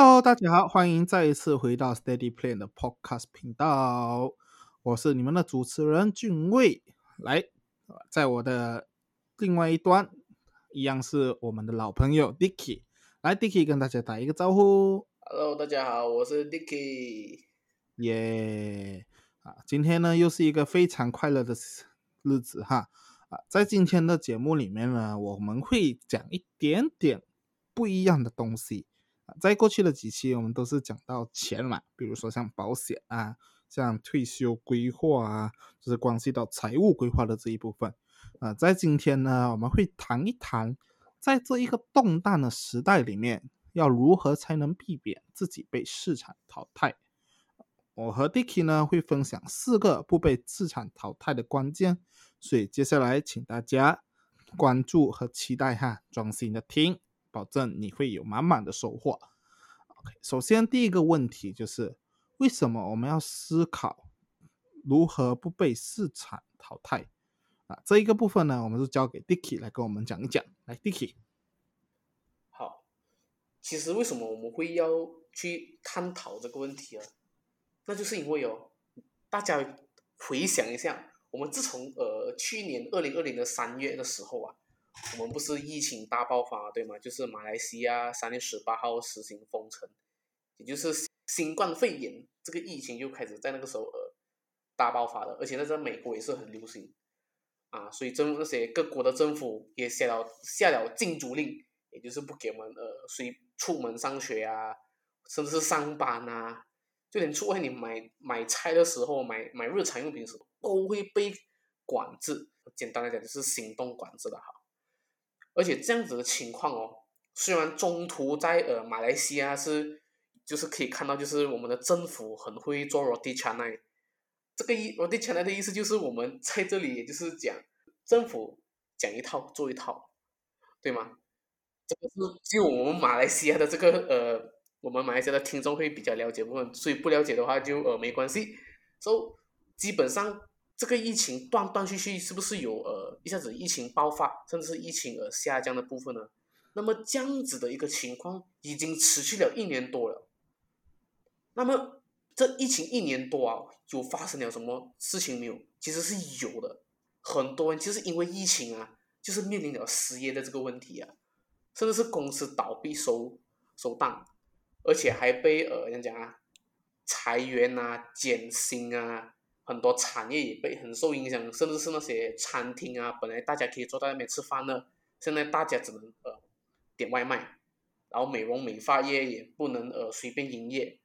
Hello，大家好，欢迎再一次回到 Steady Plan 的 Podcast 频道，我是你们的主持人俊卫。来，在我的另外一端，一样是我们的老朋友 Dicky。来，Dicky 跟大家打一个招呼。Hello，大家好，我是 Dicky。耶！啊，今天呢又是一个非常快乐的日子哈。啊，在今天的节目里面呢，我们会讲一点点不一样的东西。在过去的几期我们都是讲到钱嘛，比如说像保险啊，像退休规划啊，就是关系到财务规划的这一部分。啊，在今天呢，我们会谈一谈，在这一个动荡的时代里面，要如何才能避免自己被市场淘汰。我和 Dicky 呢会分享四个不被市场淘汰的关键，所以接下来请大家关注和期待哈，专心的听，保证你会有满满的收获。OK，首先第一个问题就是为什么我们要思考如何不被市场淘汰啊？这一个部分呢，我们就交给 Dicky 来跟我们讲一讲。来，Dicky。好，其实为什么我们会要去探讨这个问题啊？那就是因为哦，大家回想一下，我们自从呃去年二零二零的三月的时候啊，我们不是疫情大爆发对吗？就是马来西亚三月十八号实行封城，也就是新冠肺炎这个疫情就开始在那个时候呃大爆发了，而且那在美国也是很流行啊，所以政那些各国的政府也下了下了禁足令，也就是不给我们呃随出门上学啊，甚至是上班啊。就连出外你买买菜的时候，买买日常用品的时候，都会被管制。简单来讲，就是行动管制的哈。而且这样子的情况哦，虽然中途在呃马来西亚是，就是可以看到，就是我们的政府很会做 roti canai。这个意 roti canai 的意思就是我们在这里，也就是讲政府讲一套做一套，对吗？这个是就我们马来西亚的这个呃。我们马来西亚的听众会比较了解部分，所以不了解的话就呃没关系。所、基本上这个疫情断断续续是不是有呃一下子疫情爆发，甚至是疫情而下降的部分呢？那么这样子的一个情况已经持续了一年多了。那么这疫情一年多啊，有发生了什么事情没有？其实是有的，很多人就是因为疫情啊，就是面临了失业的这个问题啊，甚至是公司倒闭收收档。而且还被呃，怎讲啊，裁员啊、减薪啊，很多产业也被很受影响，甚至是那些餐厅啊，本来大家可以坐在那边吃饭的，现在大家只能呃点外卖，然后美容美发业也不能呃随便营业，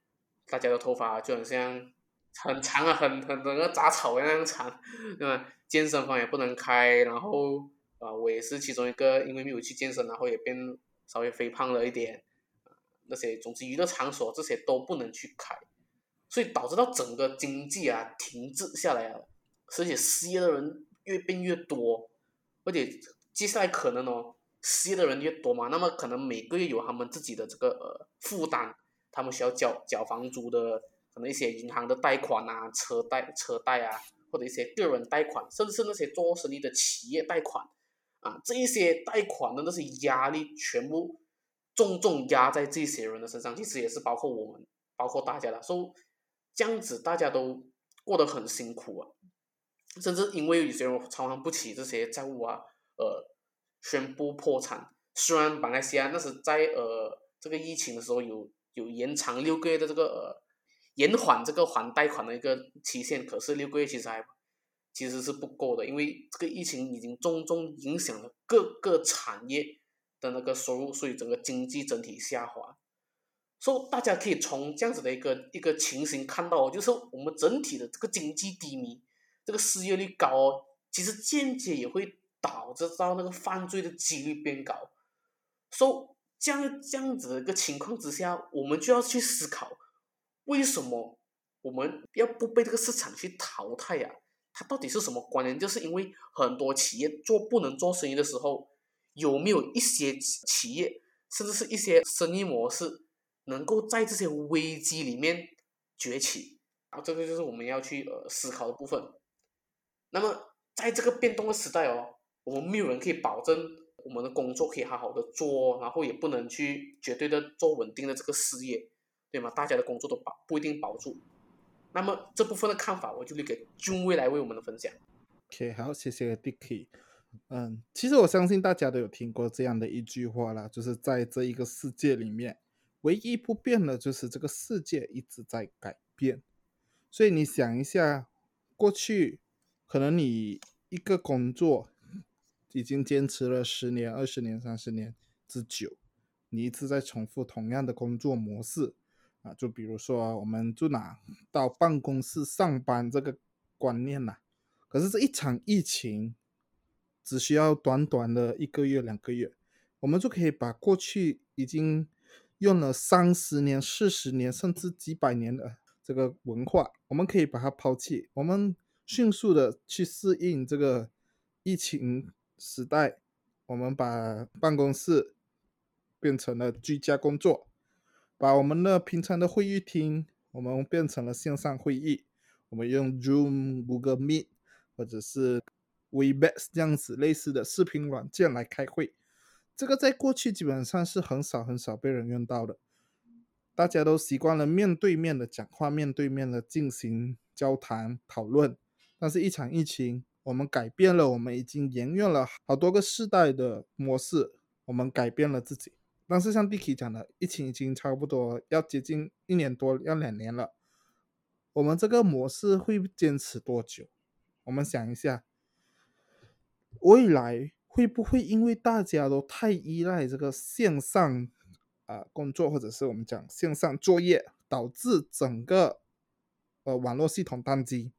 大家的头发就很像很长啊，很很那个杂草一样长，对吧？健身房也不能开，然后啊，我也是其中一个，因为没有去健身，然后也变稍微肥胖了一点。那些总之娱乐场所这些都不能去开，所以导致到整个经济啊停滞下来了，而且失业的人越变越多，而且接下来可能哦失业的人越多嘛，那么可能每个月有他们自己的这个呃负担，他们需要缴缴房租的，可能一些银行的贷款啊、车贷车贷啊，或者一些个人贷款，甚至是那些做生意的企业贷款啊，这一些贷款的那些压力全部。重重压在这些人的身上，其实也是包括我们，包括大家的，所以这样子大家都过得很辛苦啊，甚至因为有些人偿还不起这些债务啊，呃，宣布破产。虽然马来西亚那是在呃这个疫情的时候有有延长六个月的这个呃延缓这个还贷款的一个期限，可是六个月其实还其实是不够的，因为这个疫情已经重重影响了各个产业。的那个收入，所以整个经济整体下滑，所以大家可以从这样子的一个一个情形看到，就是我们整体的这个经济低迷，这个失业率高哦，其实间接也会导致到那个犯罪的几率变高。所以这样这样子的一个情况之下，我们就要去思考，为什么我们要不被这个市场去淘汰呀？它到底是什么关联？就是因为很多企业做不能做生意的时候。有没有一些企业，甚至是一些生意模式，能够在这些危机里面崛起？啊，这个就是我们要去呃思考的部分。那么，在这个变动的时代哦，我们没有人可以保证我们的工作可以好好的做，然后也不能去绝对的做稳定的这个事业，对吗？大家的工作都保不一定保住。那么这部分的看法，我就留给君威来为我们的分享。OK，好，谢谢 Dicky。嗯，其实我相信大家都有听过这样的一句话啦，就是在这一个世界里面，唯一不变的就是这个世界一直在改变。所以你想一下，过去可能你一个工作已经坚持了十年、二十年、三十年之久，你一直在重复同样的工作模式啊，就比如说我们就拿到办公室上班这个观念呐，可是这一场疫情。只需要短短的一个月、两个月，我们就可以把过去已经用了三十年、四十年甚至几百年的这个文化，我们可以把它抛弃，我们迅速的去适应这个疫情时代。我们把办公室变成了居家工作，把我们的平常的会议厅我们变成了线上会议，我们用 Zoom、Google Meet 或者是。Webex 这样子类似的视频软件来开会，这个在过去基本上是很少很少被人用到的。大家都习惯了面对面的讲话，面对面的进行交谈讨论。但是，一场疫情，我们改变了我们已经沿用了好多个世代的模式，我们改变了自己。但是，像 Dicky 讲的，疫情已经差不多要接近一年多，要两年了。我们这个模式会坚持多久？我们想一下。未来会不会因为大家都太依赖这个线上啊工作，或者是我们讲线上作业，导致整个呃网络系统宕机，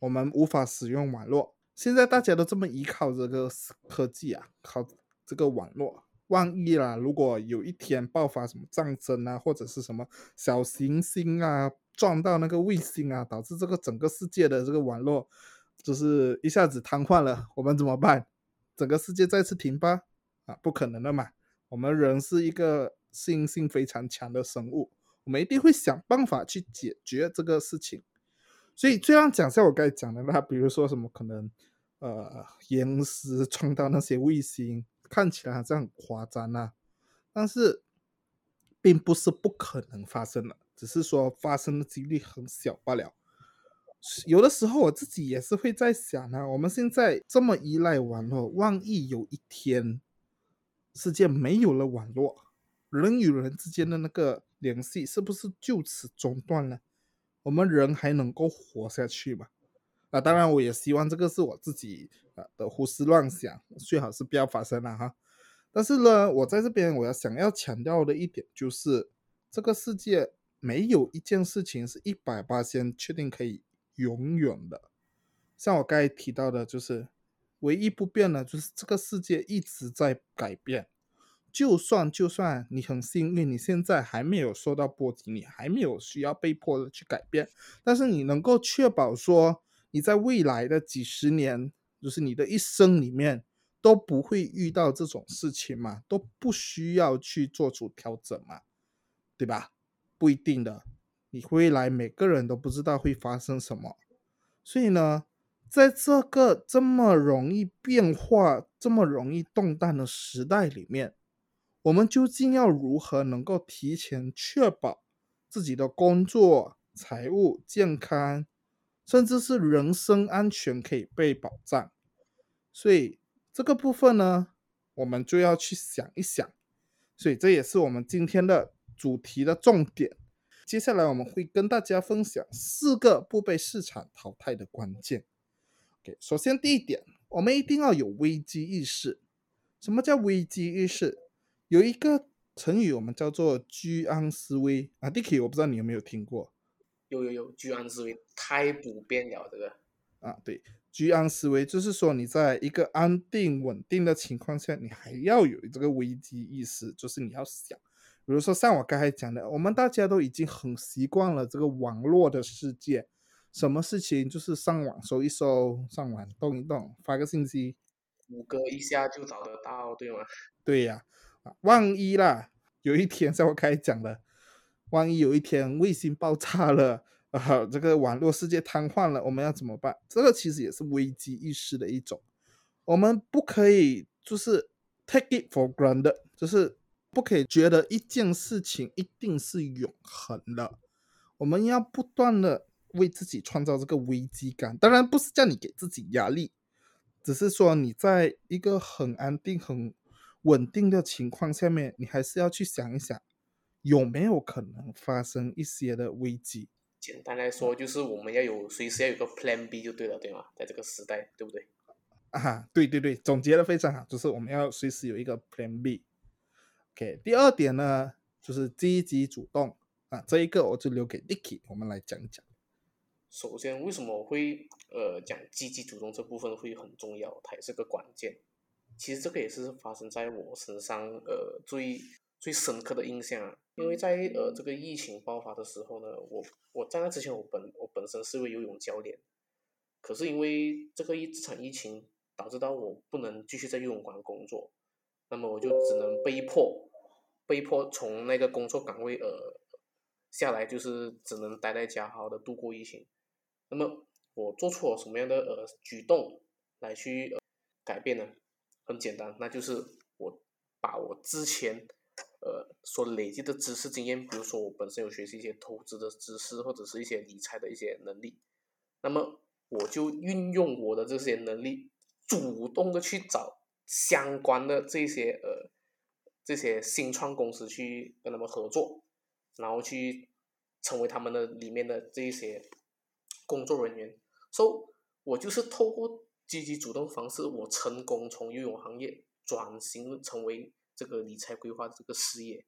我们无法使用网络？现在大家都这么依靠这个科技啊，靠这个网络，万一啦，如果有一天爆发什么战争啊，或者是什么小行星啊撞到那个卫星啊，导致这个整个世界的这个网络。就是一下子瘫痪了，我们怎么办？整个世界再次停吧？啊，不可能的嘛！我们人是一个适应性非常强的生物，我们一定会想办法去解决这个事情。所以，这样讲像我刚才讲的那，比如说什么可能，呃，岩石撞到那些卫星，看起来好像很夸张啊，但是并不是不可能发生的，只是说发生的几率很小罢了。有的时候我自己也是会在想呢，我们现在这么依赖网络，万一有一天世界没有了网络，人与人之间的那个联系是不是就此中断了？我们人还能够活下去吗？啊，当然我也希望这个是我自己啊的胡思乱想，最好是不要发生了哈。但是呢，我在这边我要想要强调的一点就是，这个世界没有一件事情是一百八千确定可以。永远的，像我刚才提到的，就是唯一不变的，就是这个世界一直在改变。就算就算你很幸运，你现在还没有受到波及，你还没有需要被迫的去改变，但是你能够确保说你在未来的几十年，就是你的一生里面都不会遇到这种事情嘛？都不需要去做出调整嘛？对吧？不一定的。你未来每个人都不知道会发生什么，所以呢，在这个这么容易变化、这么容易动荡的时代里面，我们究竟要如何能够提前确保自己的工作、财务、健康，甚至是人身安全可以被保障？所以这个部分呢，我们就要去想一想。所以这也是我们今天的主题的重点。接下来我们会跟大家分享四个不被市场淘汰的关键。OK，首先第一点，我们一定要有危机意识。什么叫危机意识？有一个成语我们叫做居安思危啊。Dicky，我不知道你有没有听过？有有有，居安思危太普遍了，这个啊，对，居安思危就是说你在一个安定稳定的情况下，你还要有这个危机意识，就是你要想。比如说像我刚才讲的，我们大家都已经很习惯了这个网络的世界，什么事情就是上网搜一搜，上网动一动，发个信息，谷歌一下就找得到，对吗？对呀，啊，万一啦，有一天 像我刚才讲的，万一有一天卫星爆炸了，啊，这个网络世界瘫痪了，我们要怎么办？这个其实也是危机意识的一种，我们不可以就是。take it for granted，就是不可以觉得一件事情一定是永恒的。我们要不断的为自己创造这个危机感，当然不是叫你给自己压力，只是说你在一个很安定、很稳定的情况下面，你还是要去想一想，有没有可能发生一些的危机。简单来说，就是我们要有随时要有个 Plan B 就对了，对吗？在这个时代，对不对？啊，对对对，总结的非常好，就是我们要随时有一个 Plan B。OK，第二点呢，就是积极主动啊，这一个我就留给 Dicky，我们来讲讲。首先，为什么会呃讲积极主动这部分会很重要？它也是个关键。其实这个也是发生在我身上呃最最深刻的印象，因为在呃这个疫情爆发的时候呢，我我在那之前我本我本身是位游泳教练，可是因为这个一这场疫情导致到我不能继续在游泳馆工作，那么我就只能被迫被迫从那个工作岗位呃下来，就是只能待在家好好的度过疫情。那么我做出了什么样的呃举动来去改变呢？很简单，那就是我把我之前呃所累积的知识经验，比如说我本身有学习一些投资的知识，或者是一些理财的一些能力，那么我就运用我的这些能力，主动的去找相关的这些呃这些新创公司去跟他们合作，然后去成为他们的里面的这一些工作人员。所以，我就是透过。积极主动方式，我成功从游泳行业转型成为这个理财规划这个事业。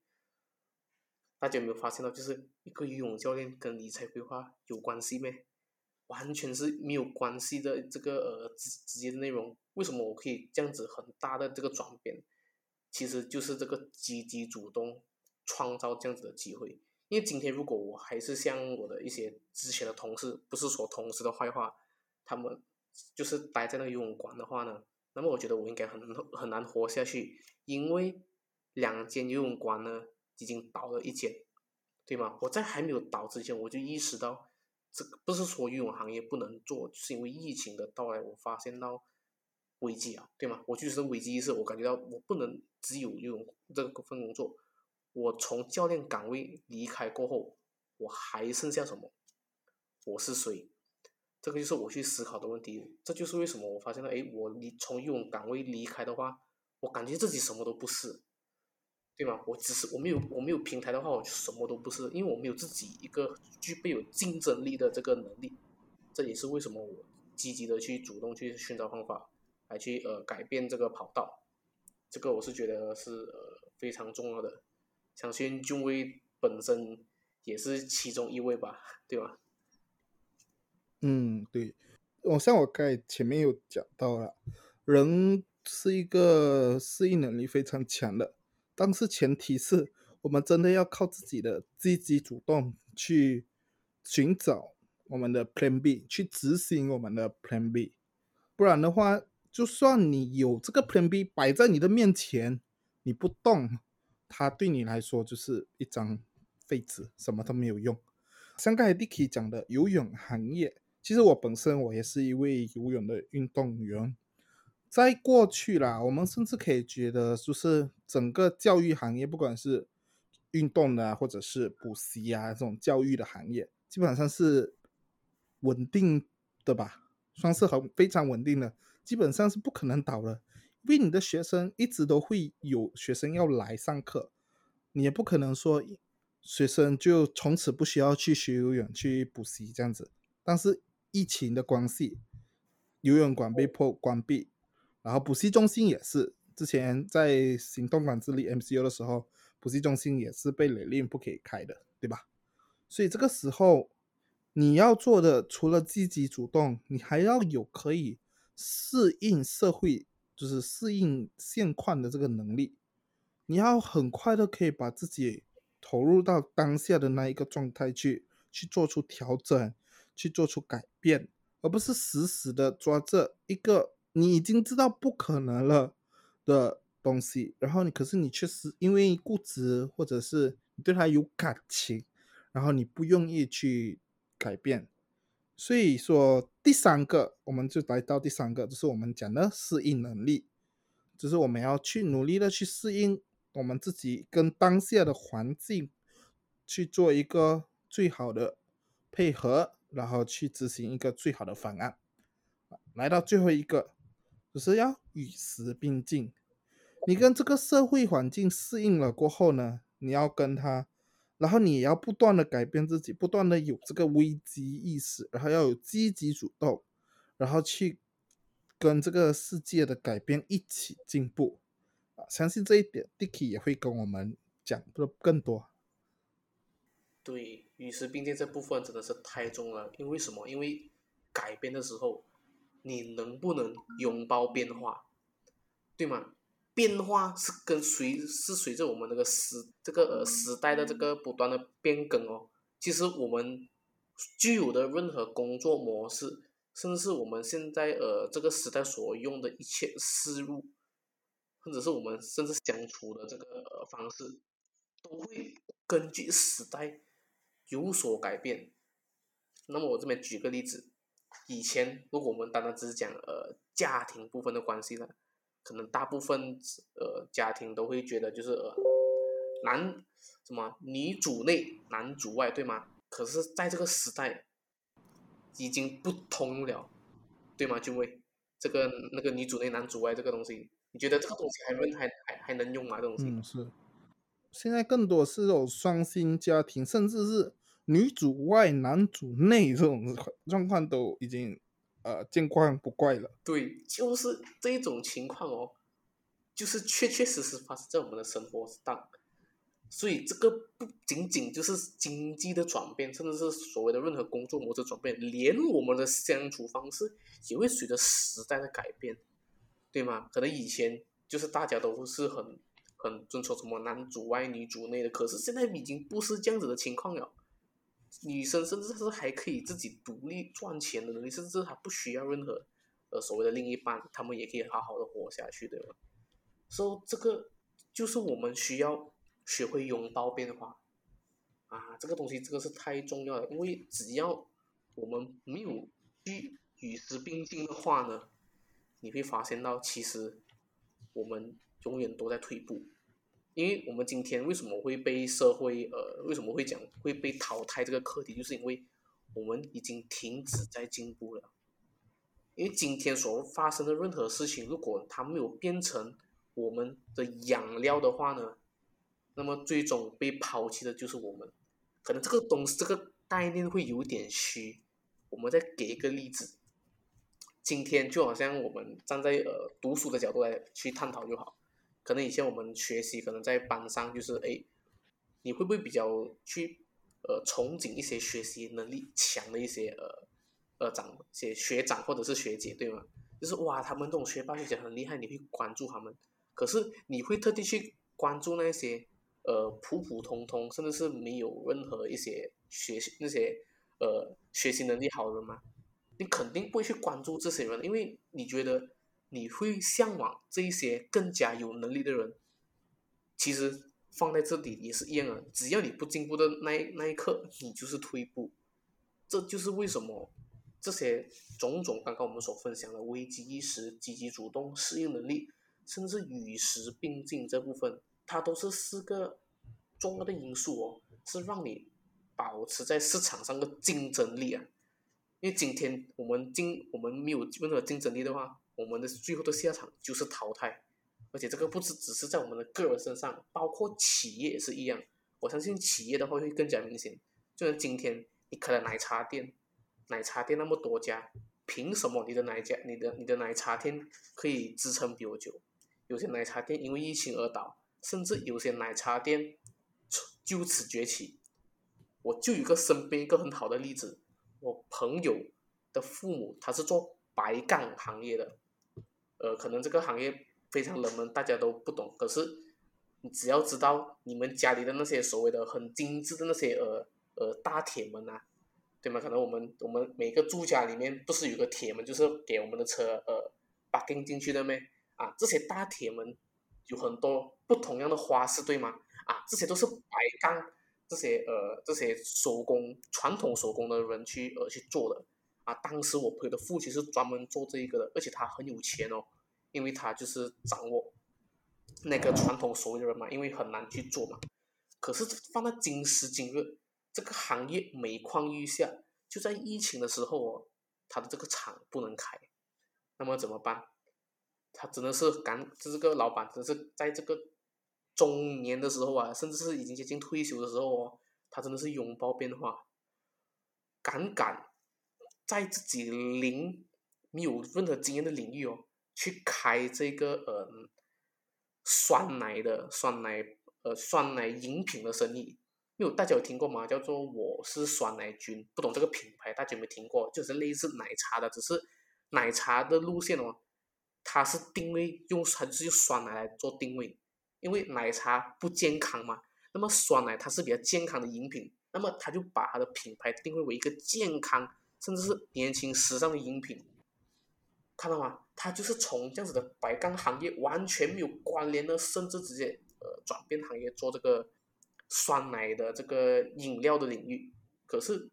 大家有没有发现到，就是一个游泳教练跟理财规划有关系没？完全是没有关系的这个呃直直接的内容。为什么我可以这样子很大的这个转变？其实就是这个积极主动创造这样子的机会。因为今天如果我还是像我的一些之前的同事，不是说同事的坏话，他们。就是待在那游泳馆的话呢，那么我觉得我应该很很难活下去，因为两间游泳馆呢已经倒了一间，对吗？我在还没有倒之前，我就意识到，这个不是说游泳行业不能做，是因为疫情的到来，我发现到危机啊，对吗？我就是危机意识，我感觉到我不能只有游泳这个份工作，我从教练岗位离开过后，我还剩下什么？我是谁？这个就是我去思考的问题，这就是为什么我发现了，哎，我离从游泳岗位离开的话，我感觉自己什么都不是，对吗？我只是我没有我没有平台的话，我就什么都不是，因为我没有自己一个具备有竞争力的这个能力，这也是为什么我积极的去主动去寻找方法，来去呃改变这个跑道，这个我是觉得是呃非常重要的，相信俊威本身也是其中一位吧，对吧？嗯，对，我像我刚才前面有讲到了，人是一个适应能力非常强的，但是前提是我们真的要靠自己的积极主动去寻找我们的 Plan B，去执行我们的 Plan B，不然的话，就算你有这个 Plan B 摆在你的面前，你不动，它对你来说就是一张废纸，什么都没有用。像刚才 Dicky 讲的游泳行业。其实我本身我也是一位游泳的运动员，在过去啦，我们甚至可以觉得，就是整个教育行业，不管是运动的或者是补习啊这种教育的行业，基本上是稳定的吧，算是很非常稳定的，基本上是不可能倒的，因为你的学生一直都会有学生要来上课，你也不可能说学生就从此不需要去学游泳去补习这样子，但是。疫情的关系，游泳馆被迫关闭，然后补习中心也是，之前在行动管制里 MCO 的时候，补习中心也是被勒令不可以开的，对吧？所以这个时候你要做的，除了积极主动，你还要有可以适应社会，就是适应现况的这个能力。你要很快的可以把自己投入到当下的那一个状态去，去做出调整。去做出改变，而不是死死的抓着一个你已经知道不可能了的东西，然后你可是你确实因为固执或者是你对他有感情，然后你不愿意去改变。所以说第三个，我们就来到第三个，就是我们讲的适应能力，就是我们要去努力的去适应我们自己跟当下的环境去做一个最好的配合，然后去执行一个最好的方案。来到最后一个，就是要与时并进。你跟这个社会环境适应了过后呢，你要跟他，然后你也要不断的改变自己，不断的有这个危机意识，然后要有积极主动，然后去跟这个世界的改变一起进步。啊，相信这一点，Dicky 也会跟我们讲的更多。对，与时并进这部分真的是太重了，因为什么？因为改变的时候，你能不能拥抱变化，对吗？变化是跟随是随着我们那个时这个呃时代的这个不断的变更哦。其实我们具有的任何工作模式，甚至是我们现在呃这个时代所用的一切思路，或者是我们甚至相处的这个呃方式，都会根据时代有所改变。那么我这边举个例子，以前如果我们单单只是讲呃家庭部分的关系呢？可能大部分呃家庭都会觉得就是呃男什么女主内男主外对吗？可是在这个时代已经不通了，对吗？就会这个那个女主内男主外这个东西，你觉得这个东西还能还还还能用吗？这东西？嗯，是。现在更多是这种双薪家庭，甚至是女主外男主内这种状况都已经。呃，见怪不怪了。对，就是这种情况哦，就是确确实实发生在我们的生活上。所以这个不仅仅就是经济的转变，甚至是所谓的任何工作模式转变，连我们的相处方式也会随着时代的改变，对吗？可能以前就是大家都是很很遵守什么男主外女主内的，可是现在已经不是这样子的情况了。女生甚至是还可以自己独立赚钱的能力，甚至她不需要任何呃所谓的另一半，她们也可以好好的活下去，对吧？所以这个就是我们需要学会拥抱变化啊，这个东西这个是太重要了，因为只要我们没有去与时并进的话呢，你会发现到其实我们永远都在退步。因为我们今天为什么会被社会呃为什么会讲会被淘汰这个课题，就是因为我们已经停止在进步了。因为今天所发生的任何事情，如果它没有变成我们的养料的话呢，那么最终被抛弃的就是我们。可能这个东西这个概念会有点虚，我们再给一个例子。今天就好像我们站在呃读书的角度来去探讨就好。可能以前我们学习，可能在班上就是哎，你会不会比较去呃憧憬一些学习能力强的一些呃呃长些学长或者是学姐对吗？就是哇，他们这种学霸学姐很厉害，你会关注他们。可是你会特地去关注那些呃普普通通，甚至是没有任何一些学习那些呃学习能力好的人吗？你肯定不会去关注这些人，因为你觉得。你会向往这一些更加有能力的人，其实放在这里也是一样的。只要你不进步的那那一刻，你就是退步。这就是为什么这些种种刚刚我们所分享的危机意识、积极主动、适应能力，甚至与时并进这部分，它都是四个重要的因素哦，是让你保持在市场上的竞争力啊。因为今天我们竞我们没有任何竞争力的话。我们的最后的下场就是淘汰，而且这个不是只是在我们的个人身上，包括企业也是一样。我相信企业的话会更加明显。就像今天你开了奶茶店，奶茶店那么多家，凭什么你的奶家、你的你的奶茶店可以支撑比我久？有些奶茶店因为疫情而倒，甚至有些奶茶店就此崛起。我就有个身边一个很好的例子，我朋友的父母他是做白干行业的。呃，可能这个行业非常冷门，大家都不懂。可是，你只要知道你们家里的那些所谓的很精致的那些呃呃大铁门啊，对吗？可能我们我们每个住家里面不是有个铁门，就是给我们的车呃把钉进去的咩？啊，这些大铁门有很多不同样的花式，对吗？啊，这些都是白钢，这些呃这些手工传统手工的人去呃去做的。啊，当时我朋友的父亲是专门做这一个的，而且他很有钱哦。因为他就是掌握那个传统手艺人嘛，因为很难去做嘛。可是放到今时今日，这个行业每况愈下，就在疫情的时候哦，他的这个厂不能开，那么怎么办？他真的是干，这个老板真是在这个中年的时候啊，甚至是已经接近退休的时候哦，他真的是拥抱变化，敢敢在自己零没有任何经验的领域哦，去开这个呃酸奶的酸奶呃酸奶饮品的生意。没有大家有听过吗？叫做我是酸奶君，不懂这个品牌，大家有没有听过？就是类似奶茶的，只是奶茶的路线哦。它是定位用它是用酸奶来做定位，因为奶茶不健康嘛，那么酸奶它是比较健康的饮品，那么它就把它的品牌定位为一个健康甚至是年轻时尚的饮品，看到吗？他就是从这样子的白干行业完全没有关联的，甚至直接呃转变行业做这个酸奶的这个饮料的领域，可是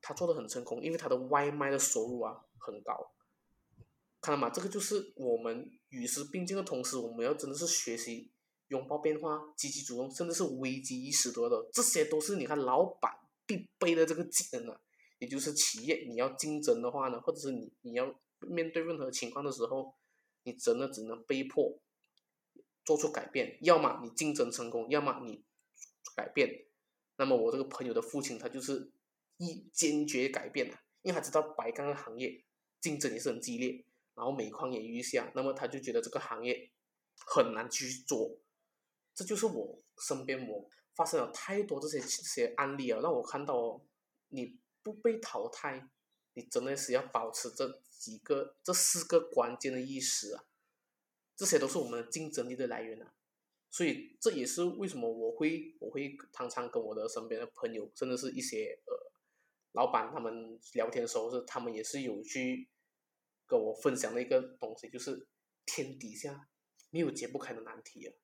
他做的很成功，因为他的外卖的收入啊很高。看到吗？这个就是我们与时并进的同时，我们要真的是学习拥抱变化、积极主动，甚至是危机意识多的，这些都是你看老板必备的这个技能啊。也就是企业你要竞争的话呢，或者是你你要面对任何情况的时候，你真的只能被迫做出改变，要么你竞争成功，要么你改变。那么我这个朋友的父亲他就是一坚决改变了，因为他知道白钢的行业竞争也是很激烈。然后每况也愈下，那么他就觉得这个行业很难去做，这就是我身边我发生了太多这些这些案例啊，让我看到哦，你不被淘汰，你真的是要保持这几个这四个关键的意识啊，这些都是我们的竞争力的来源啊，所以这也是为什么我会我会常常跟我的身边的朋友，甚至是一些呃老板他们聊天的时候，是他们也是有去。跟我分享的一个东西就是，天底下没有解不开的难题啊。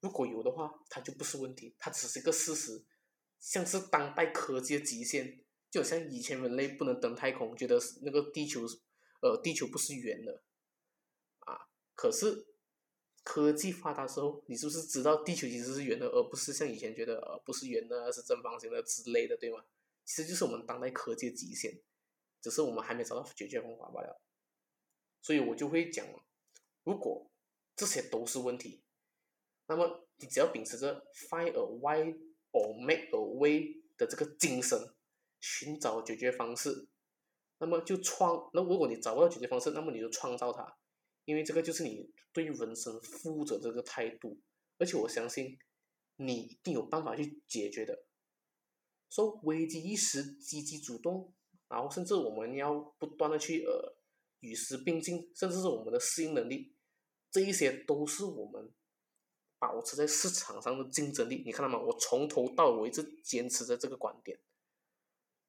如果有的话，它就不是问题，它只是一个事实，像是当代科技的极限，就像以前人类不能登太空，觉得那个地球，呃，地球不是圆的，啊，可是科技发达时候，你是不是知道地球其实是圆的，而不是像以前觉得呃不是圆的，是正方形的之类的，对吗？其实就是我们当代科技的极限。只是我们还没找到解决方法罢了，所以我就会讲，如果这些都是问题，那么你只要秉持着 find a way or make a way 的这个精神，寻找解决方式，那么就创。那如果你找不到解决方式，那么你就创造它，因为这个就是你对人生负责这个态度，而且我相信你一定有办法去解决的。说危机意识，积极主动。然后，甚至我们要不断的去呃与时并进，甚至是我们的适应能力，这一些都是我们保持在市场上的竞争力。你看到吗？我从头到尾一直坚持着这个观点。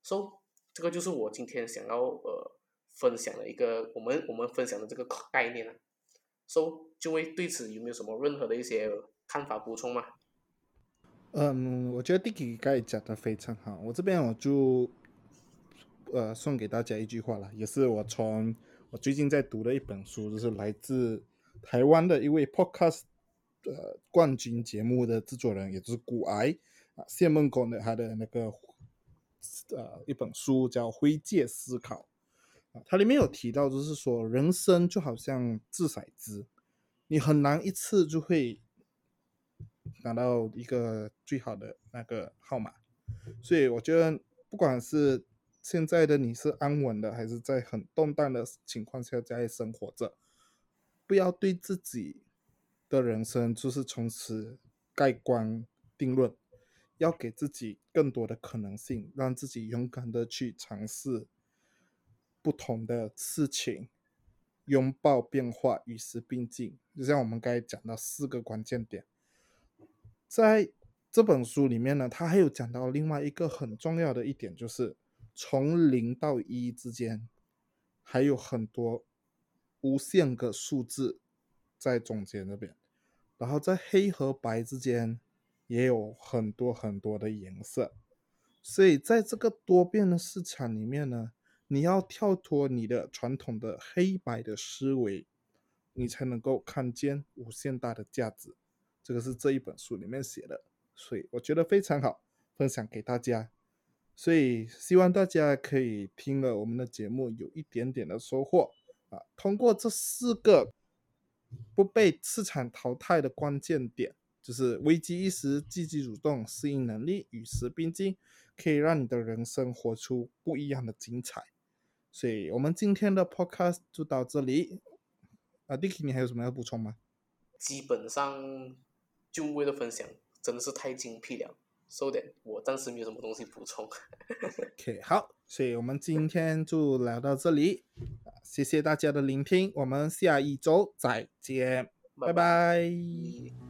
So，这个就是我今天想要呃分享的一个我们我们分享的这个概念啊。So，就会对此有没有什么任何的一些看法补充吗？嗯，我觉得 Dicky 刚才讲的非常好，我这边我就。呃，送给大家一句话了，也是我从我最近在读的一本书，就是来自台湾的一位 Podcast 呃冠军节目的制作人，也就是古癌啊谢梦工的他的那个呃一本书叫《灰界思考》啊，它里面有提到，就是说人生就好像掷骰子，你很难一次就会拿到一个最好的那个号码，所以我觉得不管是现在的你是安稳的，还是在很动荡的情况下在生活着？不要对自己的人生就是从此盖棺定论，要给自己更多的可能性，让自己勇敢的去尝试不同的事情，拥抱变化，与时并进。就像我们刚才讲到四个关键点，在这本书里面呢，他还有讲到另外一个很重要的一点，就是。从零到一之间，还有很多无限个数字在中间那边，然后在黑和白之间也有很多很多的颜色，所以在这个多变的市场里面呢，你要跳脱你的传统的黑白的思维，你才能够看见无限大的价值。这个是这一本书里面写的，所以我觉得非常好，分享给大家。所以希望大家可以听了我们的节目有一点点的收获啊。通过这四个不被市场淘汰的关键点，就是危机意识、积极主动、适应能力、与时并进，可以让你的人生活出不一样的精彩。所以我们今天的 podcast 就到这里。啊，Dicky，你还有什么要补充吗？基本上，就为了分享，真的是太精辟了。So that 我暂时没有什么东西补充。OK，好，所以我们今天就聊到这里，谢谢大家的聆听，我们下一周再见，拜拜。